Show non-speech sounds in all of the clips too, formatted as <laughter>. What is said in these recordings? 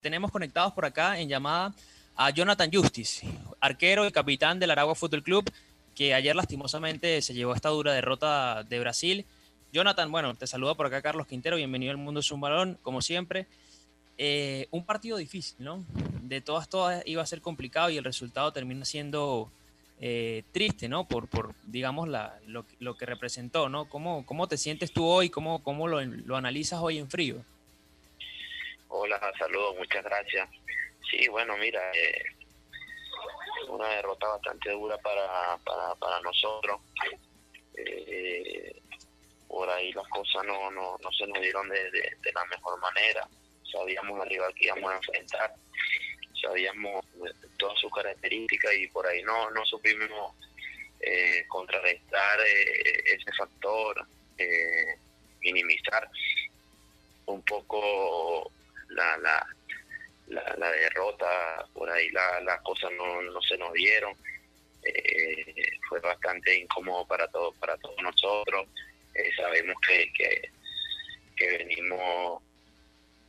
tenemos conectados por acá en llamada a Jonathan Justice, arquero y capitán del Aragua Fútbol Club, que ayer lastimosamente se llevó esta dura derrota de Brasil. Jonathan, bueno, te saluda por acá Carlos Quintero, bienvenido al Mundo un Balón, como siempre. Eh, un partido difícil, ¿no? De todas, todas iba a ser complicado y el resultado termina siendo eh, triste, ¿no? Por, por digamos, la, lo, que representó, ¿no? ¿Cómo, ¿Cómo te sientes tú hoy? ¿Cómo, cómo lo, lo analizas hoy en frío? Hola, saludos, muchas gracias. Sí, bueno, mira, eh, una derrota bastante dura para, para, para nosotros. Eh, por ahí las cosas no, no, no se nos dieron de, de, la mejor manera. Sabíamos la rival que íbamos a enfrentar, sabíamos todas sus características y por ahí no, no supimos eh, contrarrestar eh, ese factor, eh, minimizar un poco la, la, la, derrota, por ahí las cosas no, no se nos dieron. Eh, fue bastante incómodo para todos para todos nosotros. Eh, sabemos que, que, venimos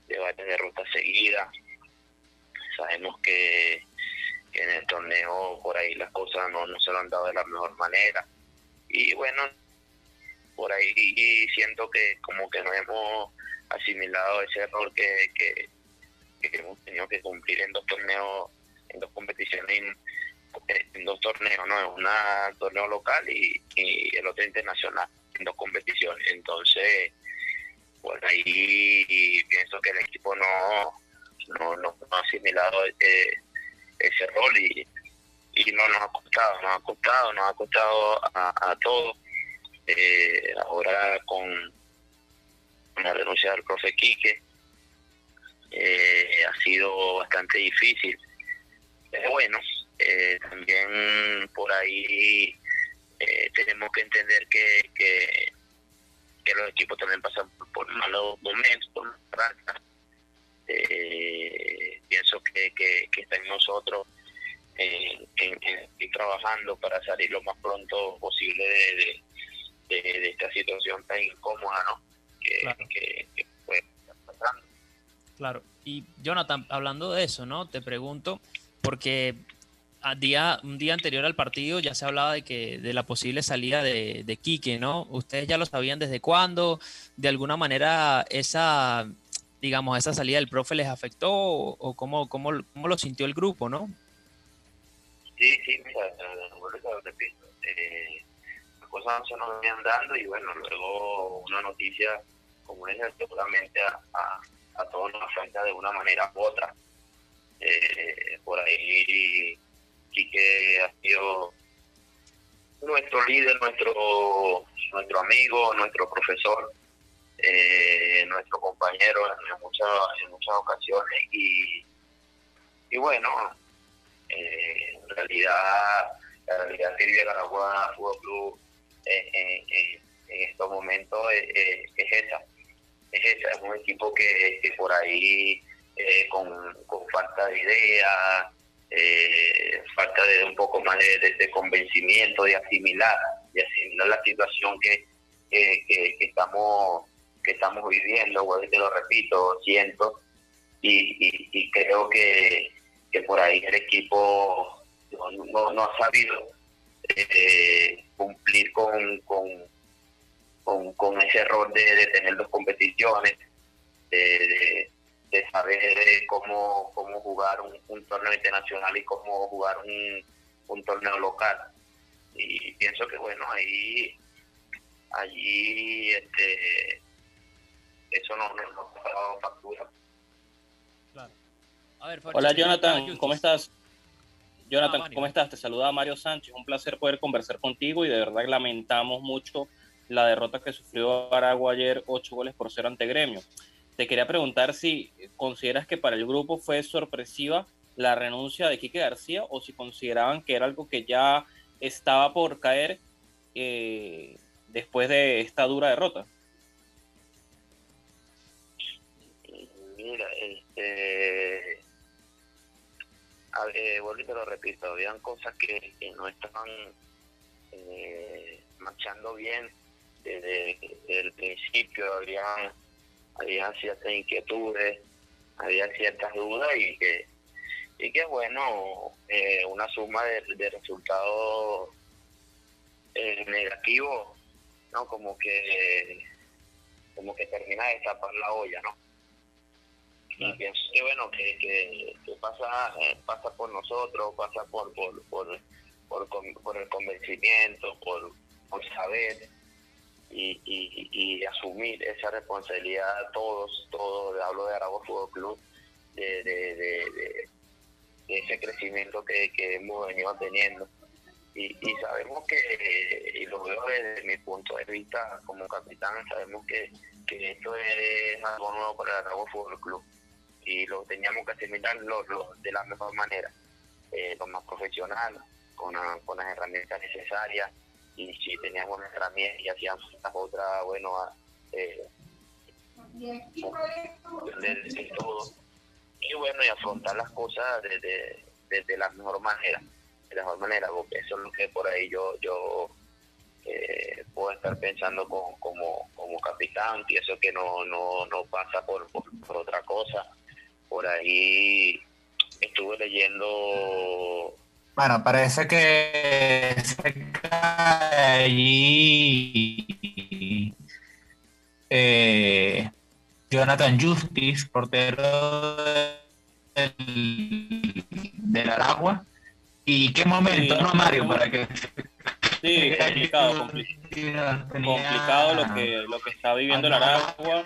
de varias derrotas seguidas. Sabemos que, en el torneo por ahí las cosas no, no se lo han dado de la mejor manera. Y bueno, por ahí siento que como que no hemos asimilado ese error que, que, hemos tenido que cumplir en dos torneos, en dos competiciones, en, dos torneos, ¿no? Una torneo local y, el otro internacional, en dos competiciones. Entonces, por ahí pienso que el equipo no, no, no, ha asimilado ese, ese rol y, y no nos ha costado, nos ha costado, nos ha costado a, a todos. Eh, ahora con la renuncia del profe Quique. Eh, ha sido bastante difícil. Pero bueno, eh, también por ahí eh, tenemos que entender que, que, los equipos también pasan por, malos momentos, por pienso que, que, está en nosotros en, trabajando para salir lo más pronto posible de, de esta situación tan incómoda, ¿no? Que, claro. Y Jonathan, hablando de eso, ¿no? Te pregunto, porque a día, un día anterior al partido ya se hablaba de que de la posible salida de, de Quique, ¿no? ¿Ustedes ya lo sabían desde cuándo? ¿De alguna manera esa, digamos, esa salida del profe les afectó o, cómo, cómo, cómo, lo sintió el grupo, no? Sí, sí, mira, eh, las cosas no se nos venían dando y bueno, luego una noticia esa seguramente a, a, todos nos afecta de una manera u otra. Eh, por ahí que ha sido nuestro líder, nuestro nuestro amigo, nuestro profesor, eh, nuestro compañero en muchas en muchas ocasiones y y bueno eh, en realidad la realidad que vive Aragua Fútbol Club en, en estos momentos es esa es un equipo que, por ahí eh, con, falta de idea, eh, falta de un poco más de, convencimiento, de asimilar, de asimilar la situación que, que, estamos que estamos viviendo, te lo repito, siento, y, creo que, que por ahí el equipo no, no, ha sabido eh, cumplir con, con con, con ese error de, tener dos competiciones, de, saber cómo, cómo jugar un, torneo internacional y cómo jugar un, un torneo local. Y pienso que bueno, ahí allí este eso no nos ha dado factura. Hola Jonathan, ¿cómo estás? Jonathan, ah, ¿cómo estás? Te saluda Mario Sánchez. Un placer poder conversar contigo y de verdad lamentamos mucho la derrota que sufrió Aragua ayer, ocho goles por cero ante Gremio. Te quería preguntar si consideras que para el grupo fue sorpresiva la renuncia de Quique García o si consideraban que era algo que ya estaba por caer eh, después de esta dura derrota. Mira, este, a ver, lo repito, habían cosas que, no estaban eh, marchando bien desde, el principio habían, habían ciertas inquietudes, había ciertas dudas y que, y que bueno, eh, una suma de, de resultados eh, negativos, ¿no? Como que, como que termina de tapar la olla, ¿no? Y pienso que bueno, que, que, pasa, eh, pasa por nosotros, pasa por, por, por, por, por el convencimiento, por, por saber y, y, y, asumir esa responsabilidad todos, todos, hablo de Aragua Fútbol Club, de, ese crecimiento que, hemos venido teniendo. Y, y sabemos que, y lo veo desde mi punto de vista como capitán, sabemos que, esto es algo nuevo para el Aragua Fútbol Club y lo teníamos que asimilar lo, de la mejor manera, eh, lo más profesional, con las herramientas necesarias y si teníamos una herramienta y hacíamos las otras, bueno, eh, todo. Y bueno, y afrontar las cosas desde, desde la mejor manera, la mejor manera, porque eso es lo que por ahí yo, yo eh, puedo estar pensando como, como capitán, pienso que no, no, no pasa por, por, otra cosa. Por ahí estuve leyendo bueno, parece que allí eh, Jonathan Justice, portero del, del Aragua. ¿Y qué momento, no, Mario? Para que Sí, complicado, complicado lo que, lo que está viviendo el Aragua.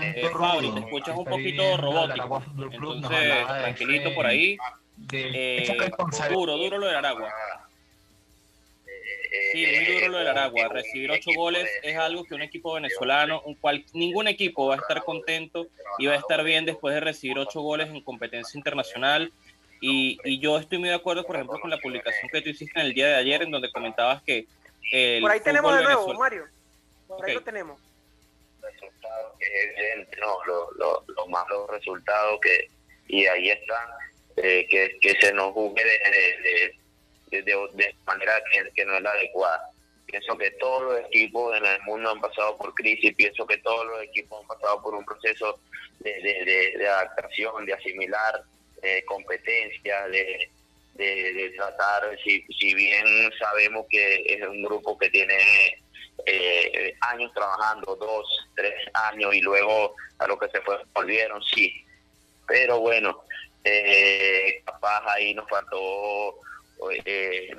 Eh, Fabri, te escuchas un poquito robótico. Entonces, tranquilito por ahí eh, duro, duro lo del Aragua. Sí, muy duro lo del Aragua. Recibir ocho goles es algo que un equipo venezolano, un cual, ningún equipo va a estar contento y va a estar bien después de recibir ocho goles en competencia internacional. Y, y yo estoy muy de acuerdo, por ejemplo, con la publicación que tú hiciste en el día de ayer, en donde comentabas que. por ahí tenemos de nuevo, Mario. Por ahí lo tenemos. no, los lo, malos resultados que. Y ahí están eh, que, se nos juzgue de, de, de, manera que, no es la adecuada. Pienso que todos los equipos en el mundo han pasado por crisis, pienso que todos los equipos han pasado por un proceso de, adaptación, de asimilar eh, competencias, de, de, tratar, si, si bien sabemos que es un grupo que tiene eh, años trabajando, dos, tres años, y luego a lo que se fue volvieron, sí. Pero bueno, eh, capaz ahí nos faltó eh,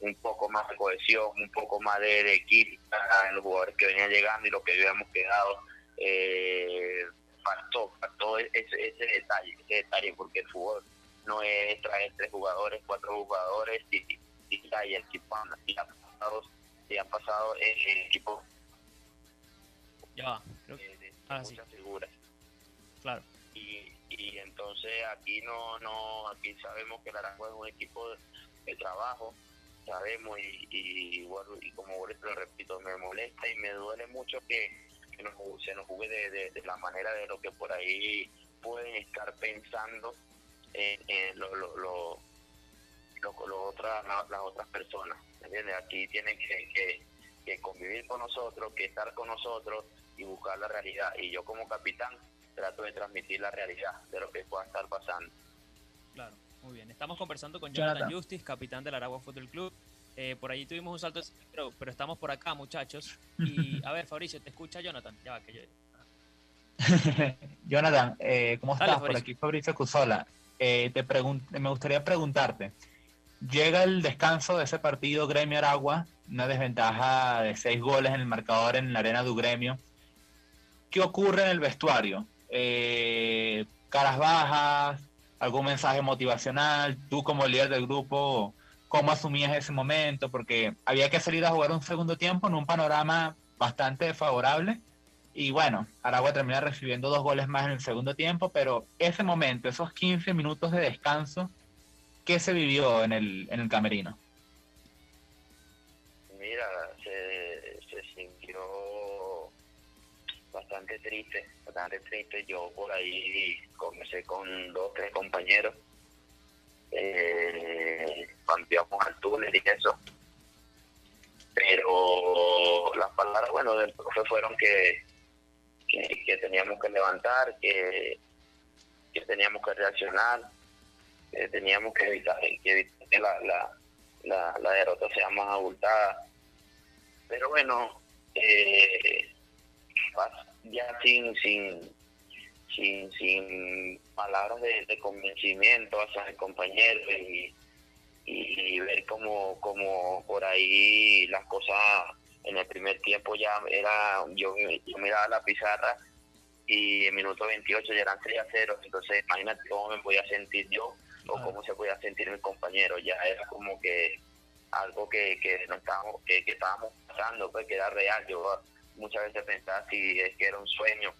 un poco más de cohesión, un poco más de, equipo en los jugadores que venían llegando y lo que habíamos quedado. Eh, faltó, faltó ese, ese detalle, ese detalle, porque el fútbol no es traer tres jugadores, cuatro jugadores y, y, y el equipo anda, y han pasado, y han pasado el, equipo. Ya, creo que. De, muchas figuras. Claro y entonces aquí no no aquí sabemos que el Arango es un equipo de, trabajo sabemos y, y, bueno y como lo repito me molesta y me duele mucho que, se nos juegue de, la manera de lo que por ahí pueden estar pensando en, lo, lo, lo, las otras personas aquí tienen que, que convivir con nosotros que estar con nosotros y buscar la realidad. Y yo como capitán trato de transmitir la realidad de lo que pueda estar pasando. Claro, muy bien. Estamos conversando con Jonathan, Justice, capitán del Aragua Fútbol Club. Eh, por allí tuvimos un salto, pero, pero estamos por acá, muchachos. Y <laughs> a ver, Fabricio, ¿te escucha Jonathan? Ya va, que yo... <laughs> Jonathan, eh, ¿cómo estás? Por aquí Fabricio Cusola. Eh, te me gustaría preguntarte, llega el descanso de ese partido Gremio Aragua, una desventaja de seis goles en el marcador en la arena du Gremio. ¿Qué ocurre en el vestuario? Eh, caras bajas, algún mensaje motivacional, tú como líder del grupo, cómo asumías ese momento, porque había que salir a jugar un segundo tiempo en un panorama bastante favorable. Y bueno, Aragua termina recibiendo dos goles más en el segundo tiempo, pero ese momento, esos 15 minutos de descanso, ¿qué se vivió en el, en el camerino? Mira, se, se sintió bastante triste bastante triste. Yo por ahí comencé con dos, tres compañeros. Eh, al túnel y eso. Pero las palabras, bueno, del profe fueron que, que, teníamos que levantar, que, que teníamos que reaccionar, que teníamos que evitar que, la, la, la, derrota sea más abultada. Pero bueno, eh, ya sin, sin, sin, sin palabras de, convencimiento hacia el compañero y, y, ver cómo, como por ahí las cosas en el primer tiempo ya era, yo, yo miraba la pizarra y en minuto 28 ya eran 3 a 0, entonces imagínate cómo me voy a sentir yo o cómo se podía sentir mi compañero, ya era como que algo que, que no estábamos, que, que estábamos pasando, pues que era real, yo muchas veces pensaba si es que era un sueño,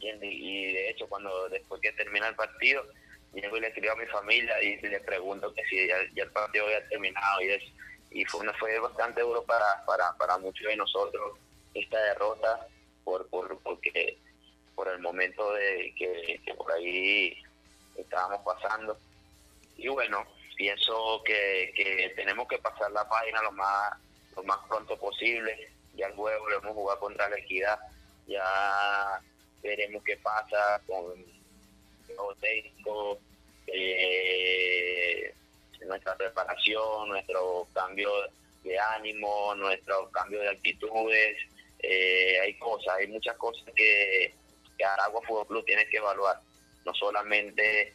y de hecho cuando después que termina el partido, llego y le escribo a mi familia y le pregunto que si ya, el partido había terminado y eso. Y fue, una, fue bastante duro para, para, para muchos de nosotros esta derrota por, por, porque, por el momento de que, por ahí estábamos pasando. Y bueno, pienso que, que tenemos que pasar la página lo más, lo más pronto posible. Ya el juego lo hemos jugado contra la equidad. Ya veremos qué pasa con nuevo técnico, eh, nuestra preparación, nuestro cambio de ánimo, nuestro cambio de actitudes. Eh, hay cosas, hay muchas cosas que, que Aragua Fútbol Club tiene que evaluar. No solamente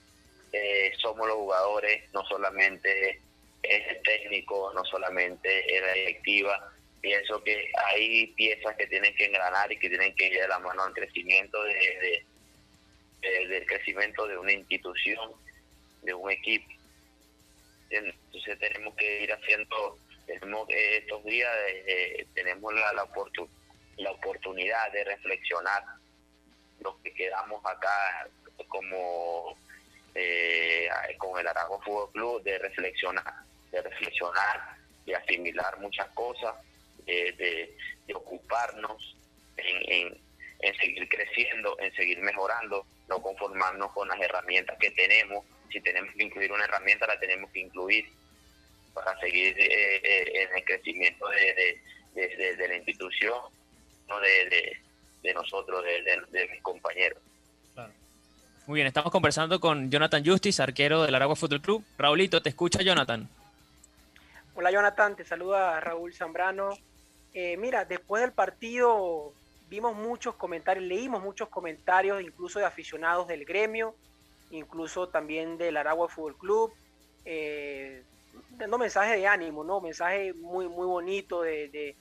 eh, somos los jugadores, no solamente es el técnico, no solamente es la directiva, pienso que hay piezas que tienen que engranar y que tienen que ir a la mano al crecimiento de, del crecimiento de una institución, de un equipo. Entonces tenemos que ir haciendo, estos días eh, tenemos la, la, la oportunidad de reflexionar los que quedamos acá como eh, con el Aragón Fútbol Club, de reflexionar, de reflexionar, y asimilar muchas cosas de, ocuparnos en, seguir creciendo, en seguir mejorando, no conformarnos con las herramientas que tenemos. Si tenemos que incluir una herramienta, la tenemos que incluir para seguir eh, eh, en el crecimiento de, de, la institución, no de, nosotros, de, mis compañeros. Muy bien, estamos conversando con Jonathan Justice, arquero del Aragua Fútbol Club. Raulito, te escucha Jonathan. Hola Jonathan, te saluda Raúl Zambrano, eh, mira, después del partido vimos muchos comentarios, leímos muchos comentarios, incluso de aficionados del gremio, incluso también del Aragua Fútbol Club, eh, dando mensajes de ánimo, ¿no? Mensaje muy, muy bonito de,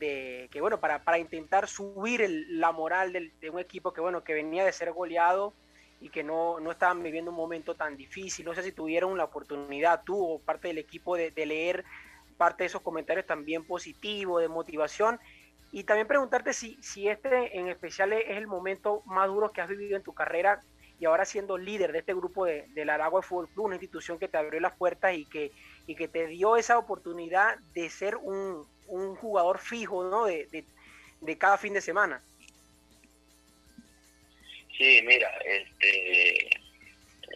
que, bueno, para, para intentar subir la moral de un equipo que, bueno, que venía de ser goleado y que no, no estaban viviendo un momento tan difícil. No sé si tuvieron la oportunidad, tú o parte del equipo, de, de leer parte de esos comentarios también positivos, de motivación. Y también preguntarte si, si este en especial es el momento más duro que has vivido en tu carrera y ahora siendo líder de este grupo de, del Aragua Fútbol Club, una institución que te abrió las puertas y que, y que te dio esa oportunidad de ser un, un jugador fijo ¿no? de, de, cada fin de semana. Sí, mira, este,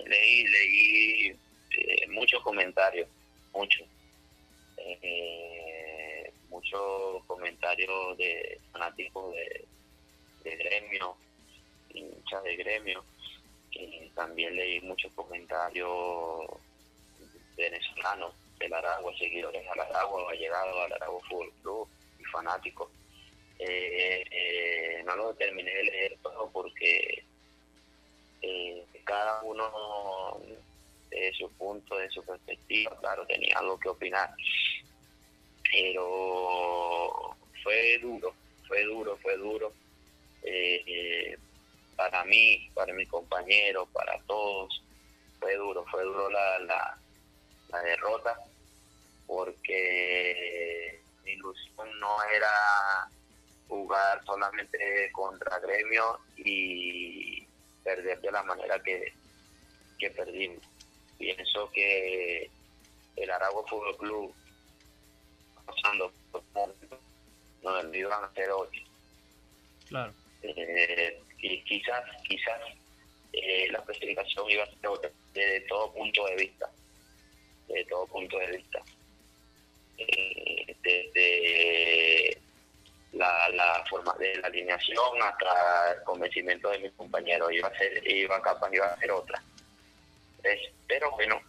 leí, leí eh, muchos comentarios, muchos eh, muchos comentarios de fanáticos de, gremio, hinchas de gremio. también leí muchos comentarios venezolanos del Aragua, seguidores al Aragua, llegado al Aragua Fútbol Club y fanáticos. Eh, eh, no lo terminé de leer todo porque eh, cada uno de su punto, de su perspectiva, claro, tenía algo que opinar pero fue duro, fue duro, fue duro. Eh, para mí, para mis compañeros, para todos, fue duro, fue duro la, la, la derrota, porque mi ilusión no era jugar solamente contra Gremio y perder de la manera que, que perdimos. Pienso que el Aragua Fútbol Club pasando por momentos donde iban a ser hoy. Claro. Eh, y quizás, quizás eh, la clasificación iba a ser otra, desde todo punto de vista. Desde todo punto de vista. Eh, desde la, la forma de la alineación hasta el convencimiento de mis compañeros. Iba a ser, iba capaz, iba a ser otra. Pero bueno,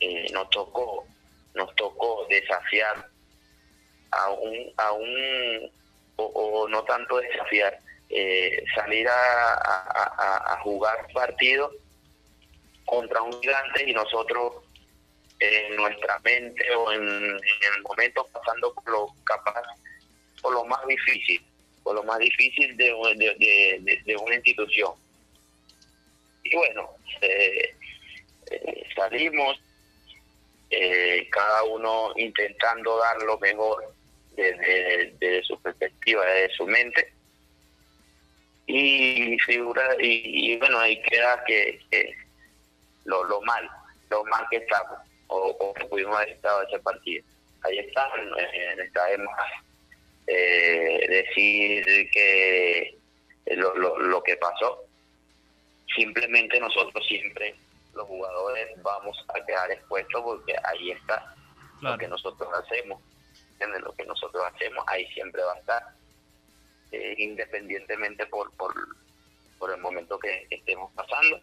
eh, nos tocó, nos tocó desafiar a un, a un o, no tanto desafiar, eh, salir a, jugar partidos contra un gigante y nosotros en nuestra mente o en, el momento pasando por lo capaz por lo más difícil, por lo más difícil de, de, una institución. Y bueno, eh, eh, salimos, eh, cada uno intentando dar lo mejor desde, su perspectiva, desde su mente. Y figura, y, bueno, ahí queda que, lo, mal, lo mal que estamos, o, que pudimos haber estado ese partido. Ahí está, está eh, decir que lo, lo, que pasó. Simplemente nosotros siempre, los jugadores, vamos a quedar expuestos porque ahí está lo que nosotros hacemos. Lo que nosotros hacemos, ahí siempre va a estar, eh, independientemente por, por, por el momento que, estemos pasando.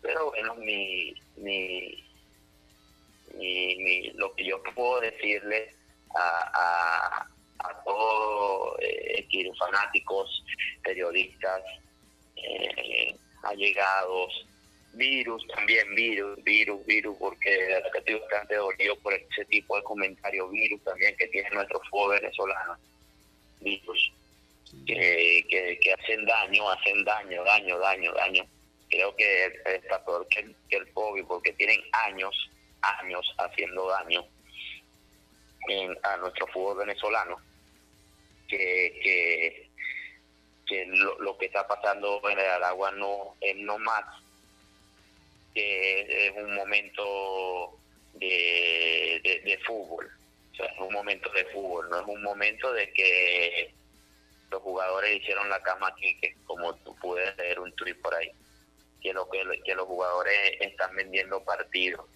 Pero bueno, mi, mi, mi, lo que yo puedo decirle a, a todos eh, fanáticos, periodistas, eh, allegados, virus también, virus, virus, virus, porque que estoy bastante dolido por ese tipo de comentarios, virus también que tiene nuestro fútbol venezolano, virus, que, que, hacen daño, hacen daño, daño, daño, daño. Creo que está peor que, que el COVID porque tienen años, años haciendo daño en, a nuestro fútbol venezolano que, que, lo, que está pasando en el Aragua no es no más que es un momento de, de, fútbol. O sea, es un momento de fútbol, no es un momento de que los jugadores hicieron la cama aquí, que como tú puedes leer un tweet por ahí, que, lo, que, que los jugadores están vendiendo partidos,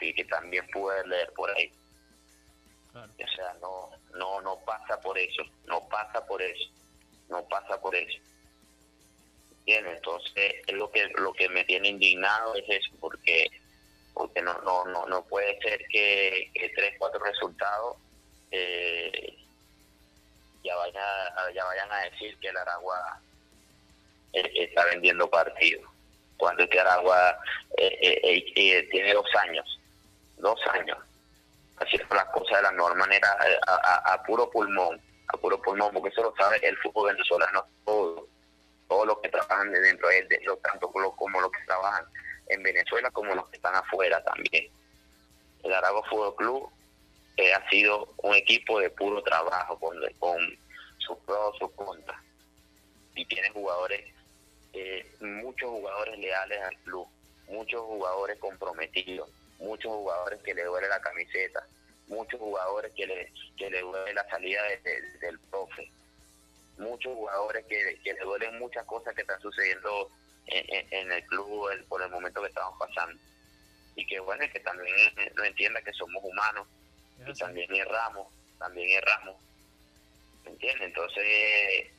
y que también puedes leer por ahí. O sea, no, no, no pasa por eso, no pasa por eso, no pasa por eso. Bien, entonces lo que lo que me tiene indignado es eso, porque porque no no no, no puede ser que, tres cuatro resultados eh, ya vayan ya vayan a decir que el Aragua eh, está vendiendo partidos. Cuando el Aragua eh, tiene dos años dos años haciendo las cosas de la mejor manera eh, a, puro pulmón, a puro pulmón, porque eso lo sabe el fútbol venezolano todo, todos los que trabajan de dentro de él, tanto como los que trabajan en Venezuela como los que están afuera también. El Aragua Fútbol Club eh, ha sido un equipo de puro trabajo con, con sus pros, sus contras. Y tiene jugadores, eh, muchos jugadores leales al club, muchos jugadores comprometidos muchos jugadores que le duele la camiseta, muchos jugadores que le, que le duele la salida del profe, muchos jugadores que, que, le duelen muchas cosas que están sucediendo en, el club por el momento que estamos pasando. Y que bueno, que también no entienda que somos humanos y también erramos, también erramos. ¿Me entiendes? Entonces eh,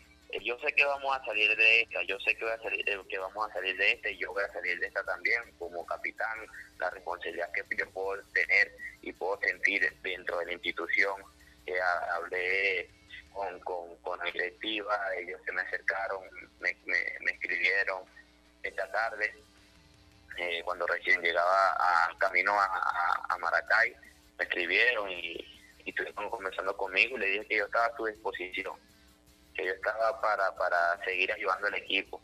yo sé que vamos a salir de esta, yo sé que, voy a salir, que vamos a salir de esta y yo voy a salir de esta también como capitán, la responsabilidad que yo puedo tener y puedo sentir dentro de la institución. que hablé con, con, la directiva, ellos se me acercaron, me, me, escribieron esta tarde, eh, cuando recién llegaba a camino a, Maracay, me escribieron y, y estuvieron conversando conmigo y le dije que yo estaba a su disposición que yo estaba para, para seguir ayudando al equipo,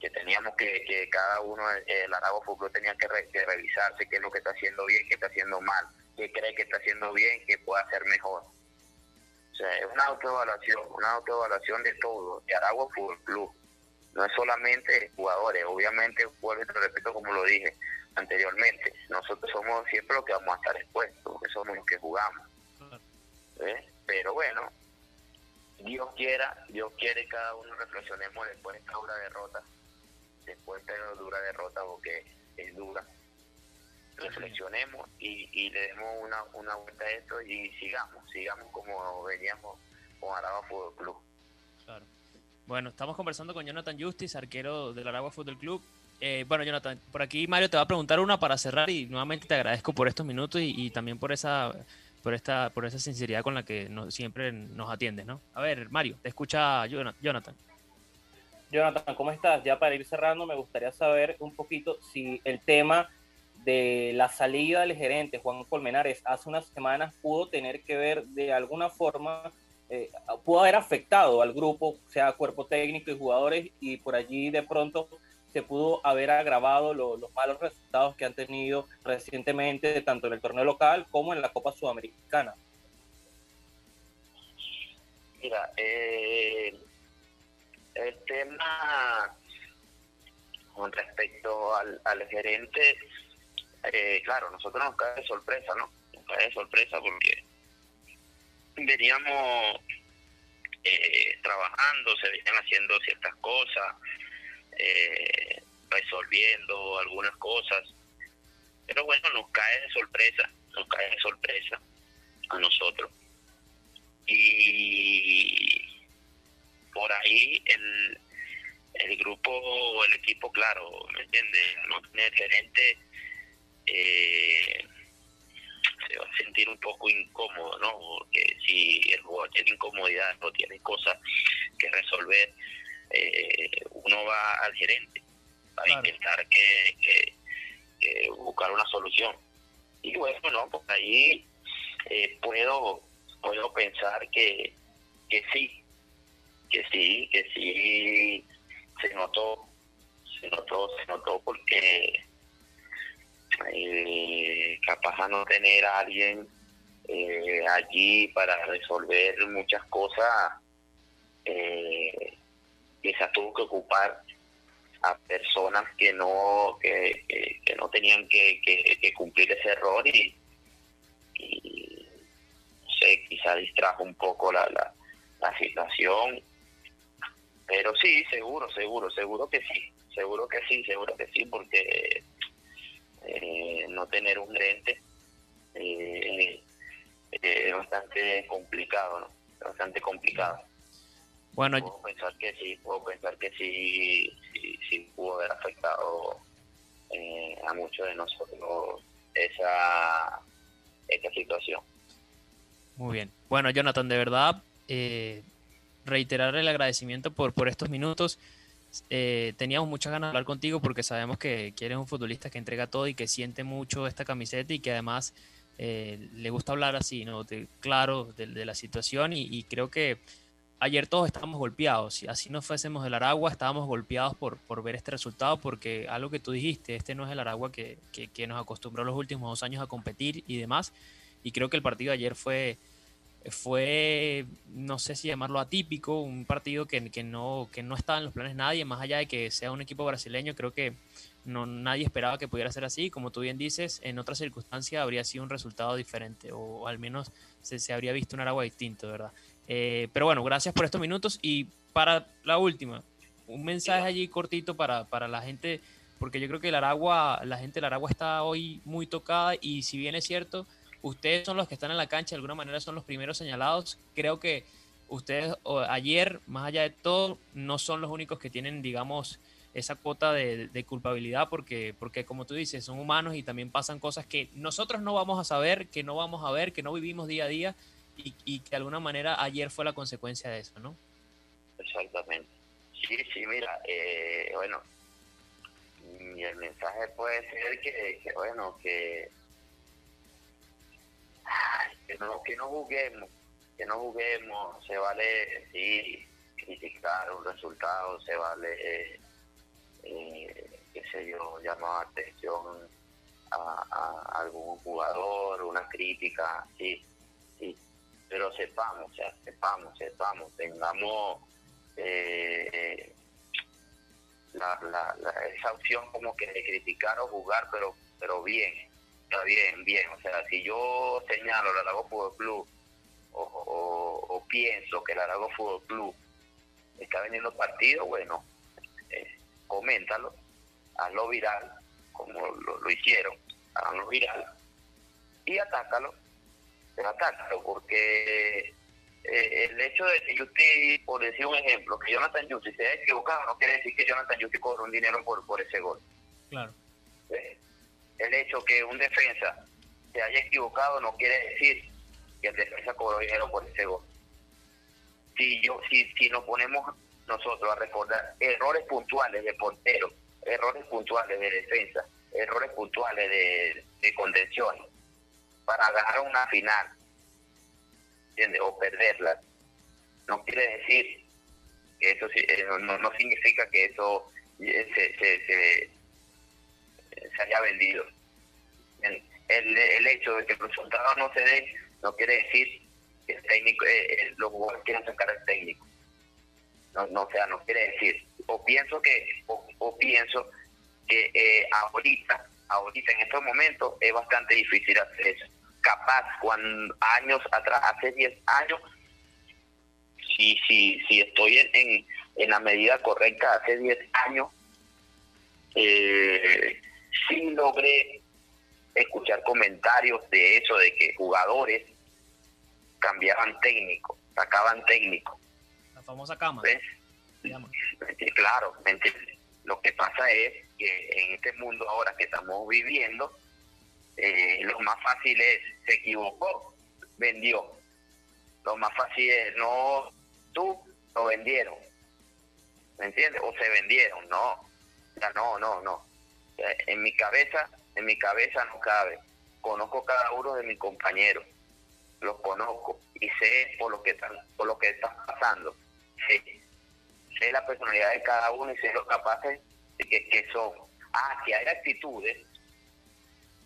que teníamos que, que cada uno, el Arabo Fútbol tenía que, revisarse qué es lo que está haciendo bien, qué está haciendo mal, qué cree que está haciendo bien, qué puede hacer mejor. Es una autoevaluación, una autoevaluación de todo, de Aragua Fútbol Club. No es solamente jugadores, obviamente, y te repito como lo dije anteriormente, nosotros somos siempre los que vamos a estar expuestos, porque somos los que jugamos. Pero bueno, Dios quiera, Dios quiere que cada uno reflexionemos después de esta dura derrota, después de esta dura derrota porque es dura. Reflexionemos y, y le demos una, una vuelta a esto y sigamos, sigamos como veníamos con Aragua Fútbol Club. Claro. Bueno, estamos conversando con Jonathan Justice, arquero del Aragua Fútbol Club. Eh, bueno, Jonathan, por aquí Mario te va a preguntar una para cerrar y nuevamente te agradezco por estos minutos y, también por esa, por esta, por esa sinceridad con la que siempre nos atiendes, ¿no? A ver, Mario, te escucha Jonathan. Jonathan, ¿cómo estás? Ya para ir cerrando, me gustaría saber un poquito si el tema de la salida del gerente Juan Colmenares hace unas semanas pudo tener que ver de alguna forma, eh, pudo haber afectado al grupo, sea cuerpo técnico y jugadores, y por allí de pronto se pudo haber agravado los malos resultados que han tenido recientemente, tanto en el torneo local como en la Copa Sudamericana. Mira, eh, el tema con respecto al, al gerente, eh, claro, nosotros nos cae de sorpresa, ¿no? Nos cae de sorpresa porque veníamos eh, trabajando, se venían haciendo ciertas cosas, eh, resolviendo algunas cosas, pero bueno, nos cae de sorpresa, nos cae de sorpresa a nosotros. Y por ahí el, el grupo, el equipo, claro, ¿me entiendes? No tener gerente eh, se va a sentir un poco incómodo, ¿no? Porque si el jugador tiene incomodidad, no tiene cosas que resolver, eh, uno va al gerente para intentar que, buscar una solución. Y bueno, no, pues ahí eh, puedo puedo pensar que, que sí, que sí, que sí se notó, se notó, se notó porque eh, capaz a no tener a alguien eh, allí para resolver muchas cosas, eh, quizás tuvo que ocupar a personas que no que, que, no tenían que, cumplir ese error y, y no sé, quizá distrajo un poco la, la, la situación. Pero sí, seguro, seguro, seguro que sí, seguro que sí, seguro que sí, porque eh, no tener un gerente eh, eh, es bastante complicado, ¿no? Es bastante complicado. Bueno, puedo pensar que sí, puedo pensar que sí, sí, pudo haber afectado a muchos de nosotros esa, esa situación. Muy bien. Bueno, Jonathan, de verdad, reiterar el agradecimiento por, por estos minutos. Eh, teníamos muchas ganas de hablar contigo porque sabemos que, eres un futbolista que entrega todo y que siente mucho esta camiseta y que además eh, le gusta hablar así, ¿no? claro, de, la situación y, creo que ayer todos estábamos golpeados. Si así no fuésemos del Aragua, estábamos golpeados por, por ver este resultado porque algo que tú dijiste, este no es el Aragua que, que, que nos acostumbró los últimos dos años a competir y demás. Y creo que el partido de ayer fue fue, no sé si llamarlo atípico, un partido que, no, que no estaba en los planes nadie, más allá de que sea un equipo brasileño, creo que no, nadie esperaba que pudiera ser así. Como tú bien dices, en otras circunstancias habría sido un resultado diferente, o al menos se, habría visto un Aragua distinto, ¿verdad? Eh, pero bueno, gracias por estos minutos. Y para la última, un mensaje allí cortito para, para la gente, porque yo creo que el Aragua, la gente del Aragua está hoy muy tocada, y si bien es cierto, ustedes son los que están en la cancha, de alguna manera son los primeros señalados. Creo que ustedes ayer, más allá de todo, no son los únicos que tienen, digamos, esa cuota de, culpabilidad porque, porque, como tú dices, son humanos y también pasan cosas que nosotros no vamos a saber, que no vamos a ver, que no vivimos día a día y, que de alguna manera ayer fue la consecuencia de eso, ¿no? Exactamente. Sí, sí, mira, eh, bueno, y el mensaje puede ser que bueno, que que no, que no juguemos, que no juguemos, se vale sí criticar un resultado, se vale, eh, qué sé yo, llamar atención a, algún jugador, una crítica, sí, sí, pero sepamos, o sea, sepamos, sepamos, tengamos eh, la, la, esa opción como que de criticar o jugar, pero, pero bien, bien, bien. O sea, si yo señalo el Arago Fútbol Club o, pienso que el Arago Fútbol Club está vendiendo partido, bueno, eh, coméntalo, hazlo viral, como lo, hicieron, hazlo viral y atácalo, pero atácalo, porque eh, el hecho de que Justi, por decir un ejemplo, que Jonathan Justi se haya equivocado, no quiere decir que Jonathan Justi cobre un dinero por, por ese gol. Claro. El hecho que un defensa se haya equivocado no quiere decir que el defensa cobró dinero por ese gol. Si, yo, si, si nos ponemos nosotros a recordar errores puntuales de portero, errores puntuales de defensa, errores puntuales de, de contención para ganar una final o perderla, no quiere decir que eso eh, no, no significa que eso eh, se, se, se, se haya vendido. El, el, hecho de que el resultado no se dé no quiere decir que el técnico, eh, los jugadores quieran sacar al técnico. No, no, o sea, no quiere decir. O pienso que, o, pienso que eh, ahorita, ahorita en estos momentos es bastante difícil hacer eso capaz cuando años atrás, hace 10 años, si, si, si estoy en, en, la medida correcta, hace 10 años, eh, sí logré escuchar comentarios de eso, de que jugadores cambiaban técnico, sacaban técnico. La famosa cama. Claro, Lo que pasa es que en este mundo ahora que estamos viviendo, eh, lo más fácil es, se equivocó, vendió. Lo más fácil es, no, tú lo vendieron. ¿Me entiendes? O se vendieron, no. Ya no, no, no. En mi cabeza, en mi cabeza no cabe. Conozco cada uno de mis compañeros. Los conozco y sé por lo que están, por lo que están pasando. Sé, la personalidad de cada uno y sé lo capaces de que, que son. Ah, que hay actitudes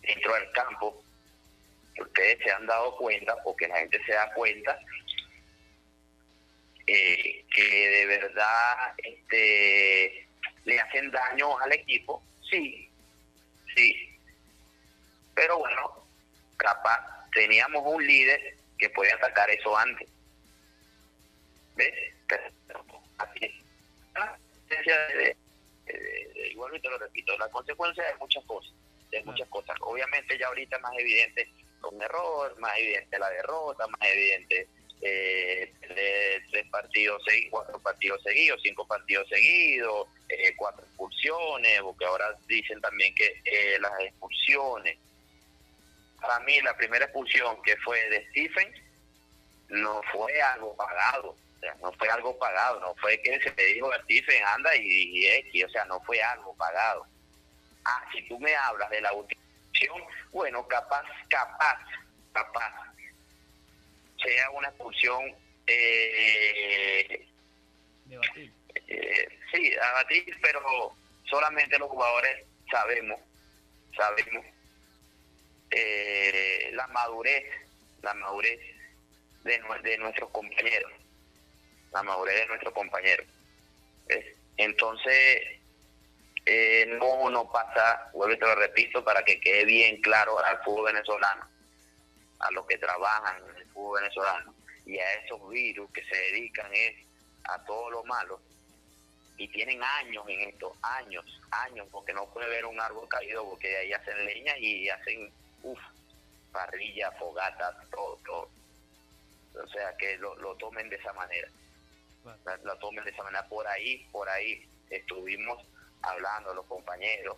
dentro del campo, ustedes se han dado cuenta, o que la gente se da cuenta, eh, que de verdad este, le hacen daño al equipo, sí, sí. Pero bueno, capaz teníamos un líder que puede atacar eso antes. ¿Ves? Así ah, igual te lo repito, la consecuencia de muchas cosas de muchas cosas. Obviamente ya ahorita más evidente un error, más evidente la derrota, más evidente eh, tres partidos seguidos, cuatro partidos seguidos, cinco partidos seguidos, eh, cuatro expulsiones, porque ahora dicen también que eh, las expulsiones. Para mí la primera expulsión que fue de Stephen no fue algo pagado, no fue algo pagado, no fue que se le dijo a Stephen anda y, y, o sea, no fue algo pagado Ah, si tú me hablas de la expulsión, bueno, capaz, capaz, capaz, sea una expulsión eh, eh, sí, abatir, pero solamente los jugadores sabemos, sabemos eh, la madurez, la madurez de, de nuestros compañeros, la madurez de nuestros compañeros. Entonces, eh, no, no pasa, vuelvo y te lo repito, para que quede bien claro al fútbol venezolano, a los que trabajan fútbol venezolano y a esos virus que se dedican es a todo lo malo y tienen años en esto, años, años, porque no puede ver un árbol caído porque de ahí hacen leña y hacen, uff, parrilla, fogata, todo, todo. O sea, que lo, lo tomen de esa manera. Lo tomen de esa manera. Por ahí, por ahí estuvimos hablando los compañeros,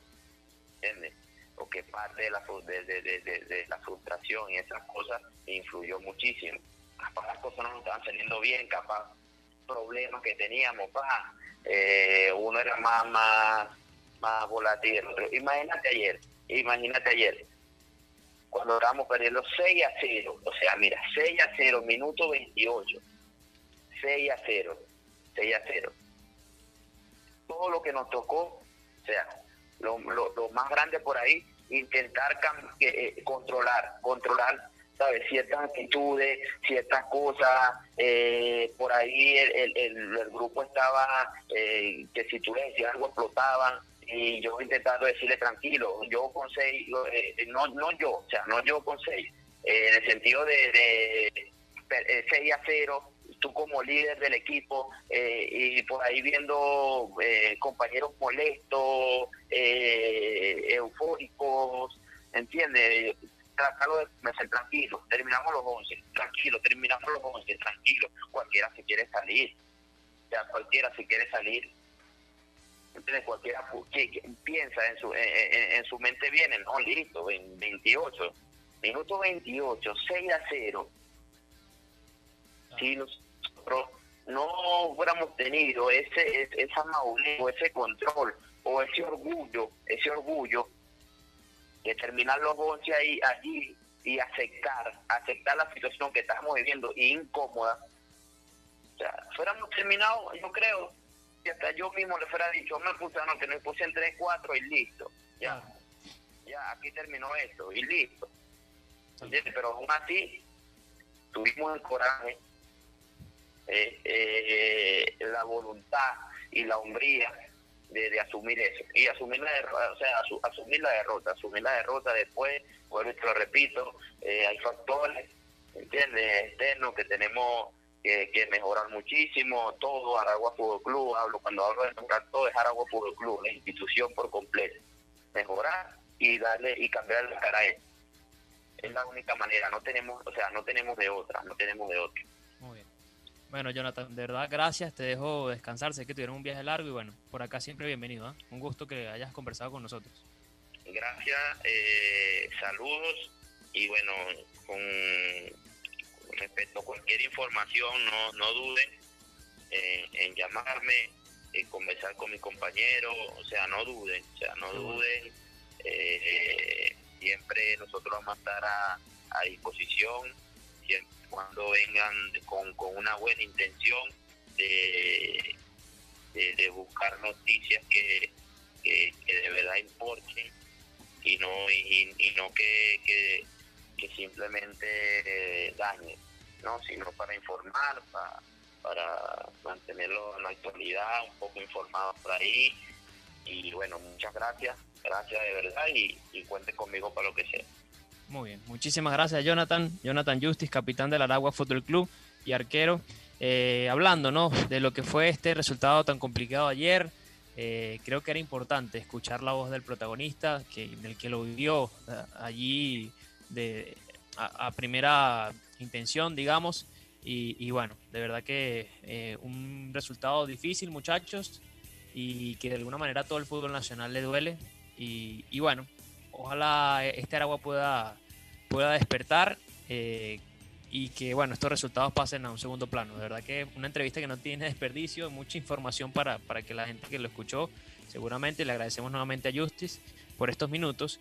¿entiendes? O que parte de la, de, de, la frustración y esas cosas influyó muchísimo. Capaz las cosas no estaban saliendo bien, capaz problemas que teníamos, pa, eh, uno era más, más, más volátil Imagínate ayer, imagínate ayer, cuando estábamos perdiendo 6 a 0, o sea, mira, 6 a 0, minuto 28, 6 a 0, 6 a 0 todo lo que nos tocó, o sea, lo, lo, más grande por ahí, intentar eh, controlar, controlar, ¿sabes? Ciertas actitudes, ciertas cosas, eh, por ahí el, el, grupo estaba, eh, que si tú le decías algo explotaban, y yo intentando decirle tranquilo, yo con seis, no, no yo, o sea, no yo con seis, en el sentido de, de 6 a 0, tú como líder del equipo eh, y por ahí viendo eh, compañeros molestos, eh, eufóricos, ¿entiendes? tranquilo, terminamos los 11, tranquilo, terminamos los 11, tranquilo, cualquiera si quiere salir, o sea, cualquiera si quiere salir, entonces cualquiera que, piensa en su, en, su mente viene, no, listo, en 28, minuto 28, 6 a 0, si nosotros no hubiéramos tenido ese, esa madurez o ese control o ese orgullo, ese orgullo de terminar los 11 ahí, allí y aceptar, aceptar la situación que estamos viviendo incómoda. O sea, fuéramos terminado, yo creo, que hasta yo mismo le fuera dicho, me puse, no, que nos puse en 3, 4 y listo. Ya, ya, aquí terminó esto y listo. Pero aún así, tuvimos el coraje, eh, eh, la voluntad y la hombría de, asumir eso y asumir la derrota, o sea, asumir la derrota, asumir la derrota después, y te lo repito, eh, hay factores, ¿entiendes? Externos que tenemos que, mejorar muchísimo, todo Aragua Fútbol Club, hablo cuando hablo de mejorar todo es Aragua Fútbol Club, la institución por completo, mejorar y darle y cambiar la cara a él. Es la única manera, no tenemos, o sea, no tenemos de otra, no tenemos de otra. Bueno, Jonathan, de verdad, gracias. Te dejo descansar. Sé que tuvieron un viaje largo y bueno, por acá siempre bienvenido. ¿eh? Un gusto que hayas conversado con nosotros. Gracias, eh, saludos y bueno, con, respecto a cualquier información, no, no duden en llamarme, en conversar con mi compañero, o sea, no duden, o sea, no duden. Eh, siempre nosotros vamos a estar a, a disposición, cuando vengan con, con una buena intención de, de, buscar noticias que, que, de verdad importen y no y, no que, que, simplemente dañen, ¿no? sino para informar, para, para mantenerlo en la actualidad, un poco informado por ahí. Y bueno, muchas gracias, gracias de verdad y, y cuente conmigo para lo que sea. Muy bien, muchísimas gracias Jonathan, Jonathan Justice, capitán del Aragua Fútbol Club y arquero. Eh, hablando ¿no? de lo que fue este resultado tan complicado ayer, eh, creo que era importante escuchar la voz del protagonista, que, del que lo vivió eh, allí de, a, primera intención, digamos. Y, bueno, de verdad que un resultado difícil, muchachos, y que de alguna manera todo el fútbol nacional le duele. Y bueno, ojalá este Aragua pueda, pueda despertar eh, y que bueno, estos resultados pasen a un segundo plano. De verdad que una entrevista que no tiene desperdicio, mucha información para, para que la gente que lo escuchó, seguramente le agradecemos nuevamente a Justice por estos minutos